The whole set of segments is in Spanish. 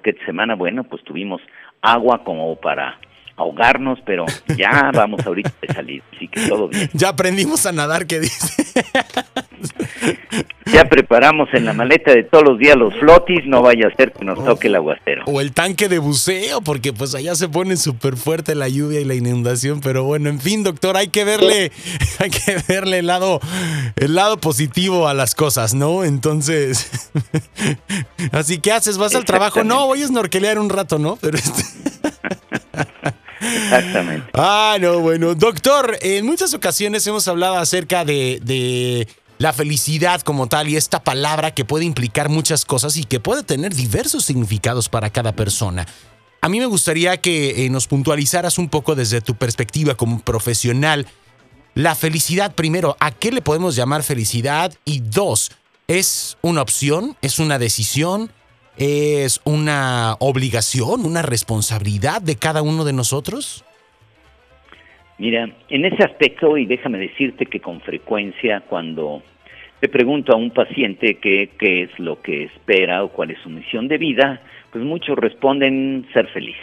porque semana, bueno, pues tuvimos agua como para ahogarnos, pero ya vamos ahorita de salir, así que todo bien. Ya aprendimos a nadar, ¿qué dice? Ya preparamos en la maleta de todos los días los flotis, no vaya a ser que nos toque el aguacero. O el tanque de buceo, porque pues allá se pone súper fuerte la lluvia y la inundación, pero bueno, en fin, doctor, hay que verle, hay que verle el lado, el lado positivo a las cosas, ¿no? Entonces, así que haces, vas al trabajo, no, voy a snorkelear un rato, ¿no? Pero este... Exactamente. Ah, no, bueno. Doctor, en muchas ocasiones hemos hablado acerca de, de, la felicidad como tal y esta palabra que puede implicar muchas cosas y que puede tener diversos significados para cada persona. A mí me gustaría que eh, nos puntualizaras un poco desde tu perspectiva como profesional. La felicidad, primero, ¿a qué le podemos llamar felicidad? Y dos, ¿es una opción? ¿Es una decisión? es una obligación, una responsabilidad de cada uno de nosotros? Mira, en ese aspecto, y déjame decirte que con frecuencia cuando le pregunto a un paciente qué, qué es lo que espera o cuál es su misión de vida, pues muchos responden ser feliz.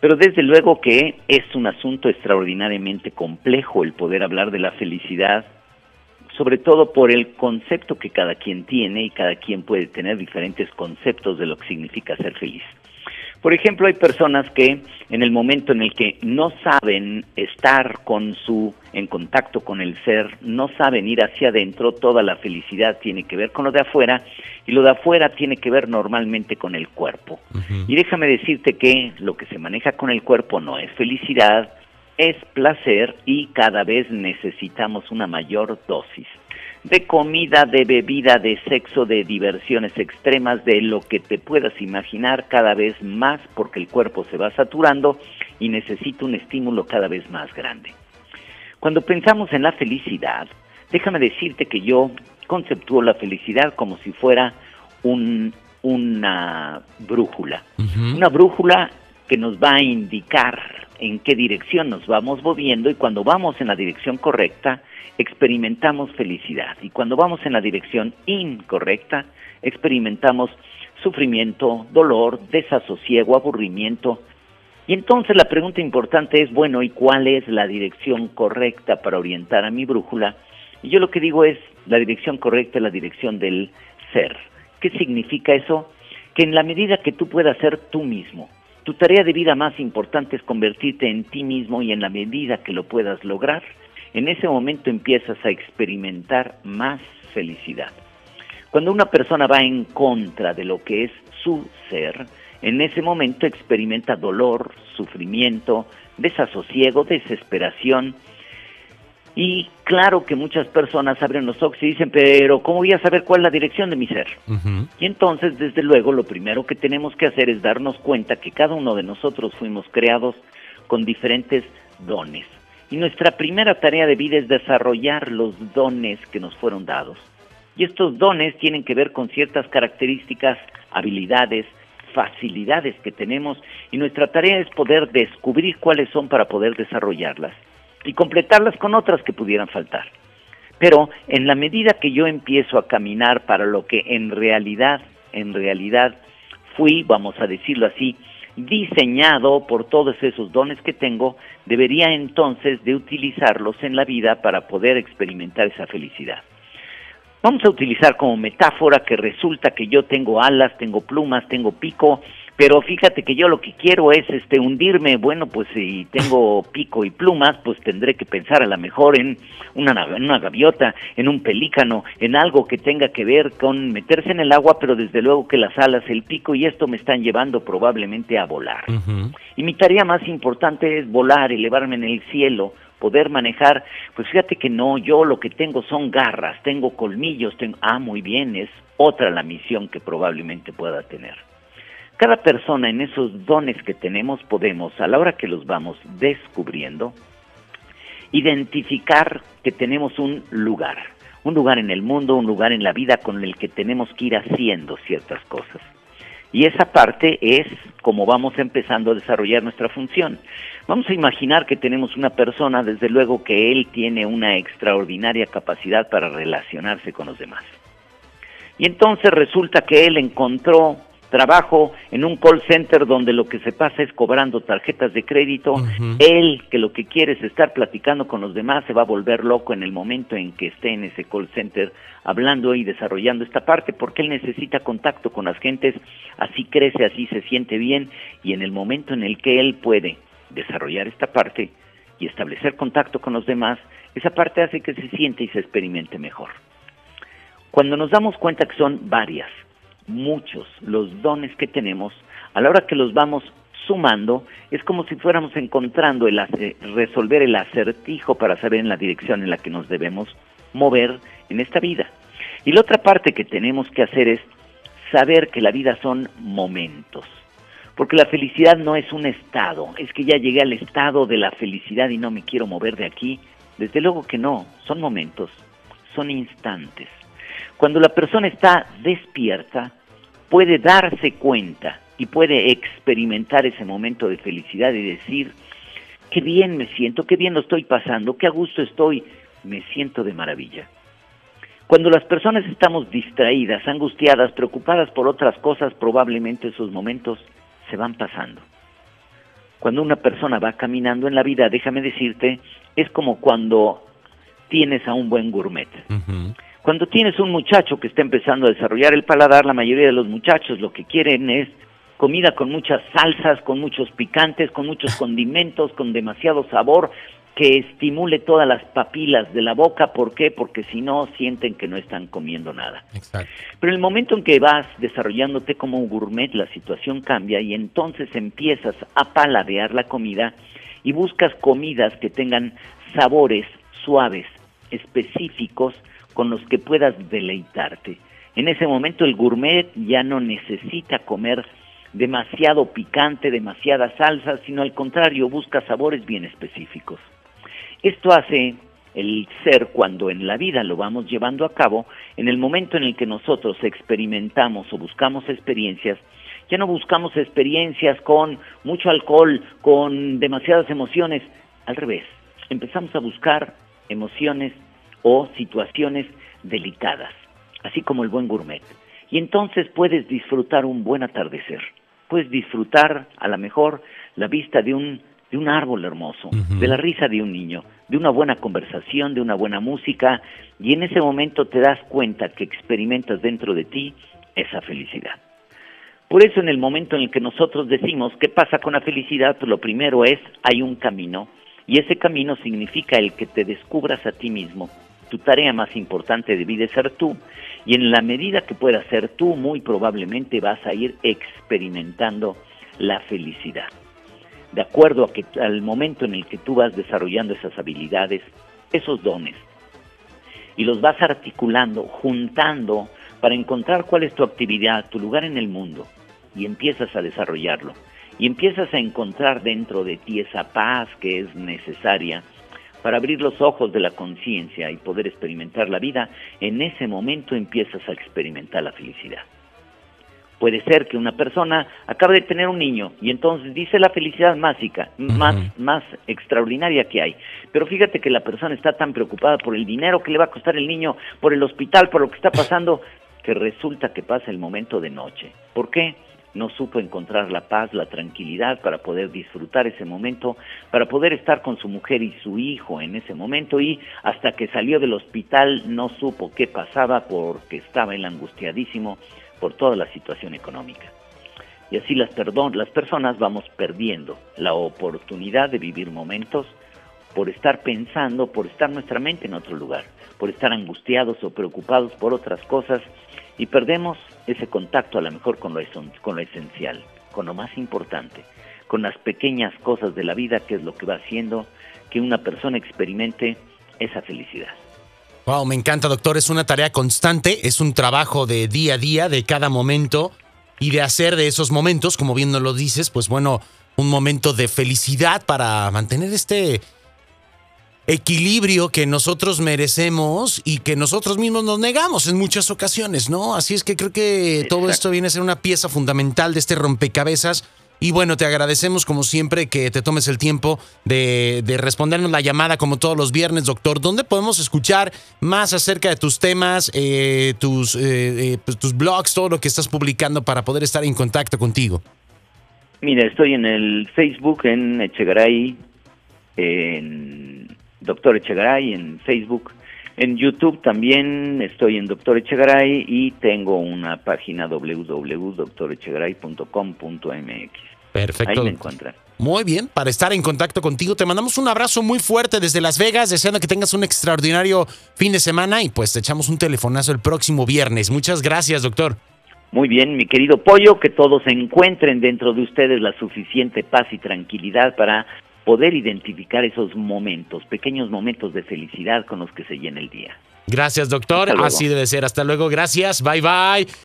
Pero desde luego que es un asunto extraordinariamente complejo el poder hablar de la felicidad sobre todo por el concepto que cada quien tiene y cada quien puede tener diferentes conceptos de lo que significa ser feliz. Por ejemplo, hay personas que en el momento en el que no saben estar con su en contacto con el ser, no saben ir hacia adentro, toda la felicidad tiene que ver con lo de afuera y lo de afuera tiene que ver normalmente con el cuerpo. Y déjame decirte que lo que se maneja con el cuerpo no es felicidad, es placer y cada vez necesitamos una mayor dosis de comida, de bebida, de sexo, de diversiones extremas, de lo que te puedas imaginar cada vez más porque el cuerpo se va saturando y necesita un estímulo cada vez más grande. Cuando pensamos en la felicidad, déjame decirte que yo conceptúo la felicidad como si fuera un, una brújula. Una brújula que nos va a indicar en qué dirección nos vamos moviendo y cuando vamos en la dirección correcta, experimentamos felicidad y cuando vamos en la dirección incorrecta, experimentamos sufrimiento, dolor, desasosiego, aburrimiento. Y entonces la pregunta importante es, bueno, ¿y cuál es la dirección correcta para orientar a mi brújula? Y yo lo que digo es, la dirección correcta es la dirección del ser. ¿Qué significa eso? Que en la medida que tú puedas ser tú mismo, tu tarea de vida más importante es convertirte en ti mismo y en la medida que lo puedas lograr, en ese momento empiezas a experimentar más felicidad. Cuando una persona va en contra de lo que es su ser, en ese momento experimenta dolor, sufrimiento, desasosiego, desesperación, y claro que muchas personas abren los ojos y dicen, pero ¿cómo voy a saber cuál es la dirección de mi ser? Y entonces, desde luego, lo primero que tenemos que hacer es darnos cuenta que cada uno de nosotros fuimos creados con diferentes dones. Y nuestra primera tarea de vida es desarrollar los dones que nos fueron dados. Y estos dones tienen que ver con ciertas características, habilidades, facilidades que tenemos y nuestra tarea es poder descubrir cuáles son para poder desarrollarlas y completarlas con otras que pudieran faltar. Pero en la medida que yo empiezo a caminar para lo que en realidad, en realidad fui, vamos a decirlo así, diseñado por todos esos dones que tengo, debería entonces de utilizarlos en la vida para poder experimentar esa felicidad. Vamos a utilizar como metáfora que resulta que yo tengo alas, tengo plumas, tengo pico, pero fíjate que yo lo que quiero es este hundirme, bueno, pues si tengo pico y plumas, pues tendré que pensar a lo mejor en una, una gaviota, en un pelícano, en algo que tenga que ver con meterse en el agua, pero desde luego que las alas, el pico y esto me están llevando probablemente a volar. Y mi tarea más importante es volar, elevarme en el cielo, poder manejar, pues fíjate que no, yo lo que tengo son garras, tengo colmillos, tengo, ah, muy bien, es otra la misión que probablemente pueda tener. Cada persona en esos dones que tenemos podemos, a la hora que los vamos descubriendo, identificar que tenemos un lugar, un lugar en el mundo, un lugar en la vida con el que tenemos que ir haciendo ciertas cosas. Y esa parte es como vamos empezando a desarrollar nuestra función. Vamos a imaginar que tenemos una persona, desde luego que él tiene una extraordinaria capacidad para relacionarse con los demás. Y entonces resulta que él encontró trabajo en un call center donde lo que se pasa es cobrando tarjetas de crédito, él que lo que quiere es estar platicando con los demás se va a volver loco en el momento en que esté en ese call center hablando y desarrollando esta parte porque él necesita contacto con las gentes, así crece, así se siente bien. Y en el momento en el que él puede desarrollar esta parte y establecer contacto con los demás, esa parte hace que se siente y se experimente mejor. Cuando nos damos cuenta que son varias, muchos los dones que tenemos, a la hora que los vamos sumando, es como si fuéramos encontrando el resolver el acertijo para saber en la dirección en la que nos debemos mover en esta vida. Y la otra parte que tenemos que hacer es saber que la vida son momentos. Porque la felicidad no es un estado, es que ya llegué al estado de la felicidad y no me quiero mover de aquí. Desde luego que no, son momentos, son instantes. Cuando la persona está despierta, puede darse cuenta y puede experimentar ese momento de felicidad y decir, qué bien me siento, qué bien lo estoy pasando, qué a gusto estoy, me siento de maravilla. Cuando las personas estamos distraídas, angustiadas, preocupadas por otras cosas, probablemente esos momentos se van pasando. Cuando una persona va caminando en la vida, déjame decirte, es como cuando tienes a un buen gourmet. Cuando tienes un muchacho que está empezando a desarrollar el paladar, la mayoría de los muchachos lo que quieren es comida con muchas salsas, con muchos picantes, con muchos condimentos, con demasiado sabor, que estimule todas las papilas de la boca. ¿Por qué? Porque si no, sienten que no están comiendo nada. Pero en el momento en que vas desarrollándote como un gourmet, la situación cambia y entonces empiezas a paladear la comida y buscas comidas que tengan sabores suaves, específicos, con los que puedas deleitarte. En ese momento el gourmet ya no necesita comer demasiado picante, demasiada salsa, sino al contrario, busca sabores bien específicos. Esto hace el ser cuando en la vida lo vamos llevando a cabo, en el momento en el que nosotros experimentamos o buscamos experiencias, ya no buscamos experiencias con mucho alcohol, con demasiadas emociones, al revés, empezamos a buscar emociones o situaciones delicadas, así como el buen gourmet. Y entonces puedes disfrutar un buen atardecer, puedes disfrutar a lo mejor la vista de un, de un árbol hermoso, de la risa de un niño, de una buena conversación, de una buena música, y en ese momento te das cuenta que experimentas dentro de ti esa felicidad. Por eso en el momento en el que nosotros decimos qué pasa con la felicidad, pues lo primero es hay un camino y ese camino significa el que te descubras a ti mismo, tu tarea más importante debe ser tú y en la medida que puedas ser tú, muy probablemente vas a ir experimentando la felicidad. De acuerdo a que, al momento en el que tú vas desarrollando esas habilidades, esos dones, y los vas articulando, juntando para encontrar cuál es tu actividad, tu lugar en el mundo, y empiezas a desarrollarlo, y empiezas a encontrar dentro de ti esa paz que es necesaria para abrir los ojos de la conciencia y poder experimentar la vida, en ese momento empiezas a experimentar la felicidad. Puede ser que una persona acabe de tener un niño y entonces dice la felicidad mágica, más, más extraordinaria que hay. Pero fíjate que la persona está tan preocupada por el dinero que le va a costar el niño, por el hospital, por lo que está pasando, que resulta que pasa el momento de noche. ¿Por qué? No supo encontrar la paz, la tranquilidad para poder disfrutar ese momento, para poder estar con su mujer y su hijo en ese momento y hasta que salió del hospital no supo qué pasaba porque estaba él angustiadísimo por toda la situación económica. Y así las, las personas vamos perdiendo la oportunidad de vivir momentos por estar pensando, por estar nuestra mente en otro lugar, por estar angustiados o preocupados por otras cosas y perdemos ese contacto a lo mejor con lo, con lo esencial, con lo más importante, con las pequeñas cosas de la vida que es lo que va haciendo que una persona experimente esa felicidad. Wow, me encanta, doctor. Es una tarea constante, es un trabajo de día a día, de cada momento, y de hacer de esos momentos, como bien nos lo dices, pues bueno, un momento de felicidad para mantener este equilibrio que nosotros merecemos y que nosotros mismos nos negamos en muchas ocasiones, ¿no? Así es que creo que todo esto viene a ser una pieza fundamental de este rompecabezas Y bueno, te agradecemos como siempre que te tomes el tiempo de, de, respondernos la llamada como todos los viernes, doctor. ¿Dónde podemos escuchar más acerca de tus temas, eh, tus, eh, pues, tus blogs, todo lo que estás publicando para poder estar en contacto contigo? Mira, estoy en el Facebook, en Echegaray, en Doctor Echegaray, en Facebook. En YouTube también estoy en Doctor Echegaray y tengo una página www.doctorechegaray.com.mx. Perfecto. Ahí me encuentran. Muy bien, para estar en contacto contigo, te mandamos un abrazo muy fuerte desde Las Vegas, deseando que tengas un extraordinario fin de semana y pues te echamos un telefonazo el próximo viernes. Muchas gracias, doctor. Muy bien, mi querido Pollo, que todos encuentren dentro de ustedes la suficiente paz y tranquilidad para poder identificar esos momentos, pequeños momentos de felicidad con los que se llena el día. Gracias, doctor. Así debe ser. Hasta luego. Gracias. Bye, bye.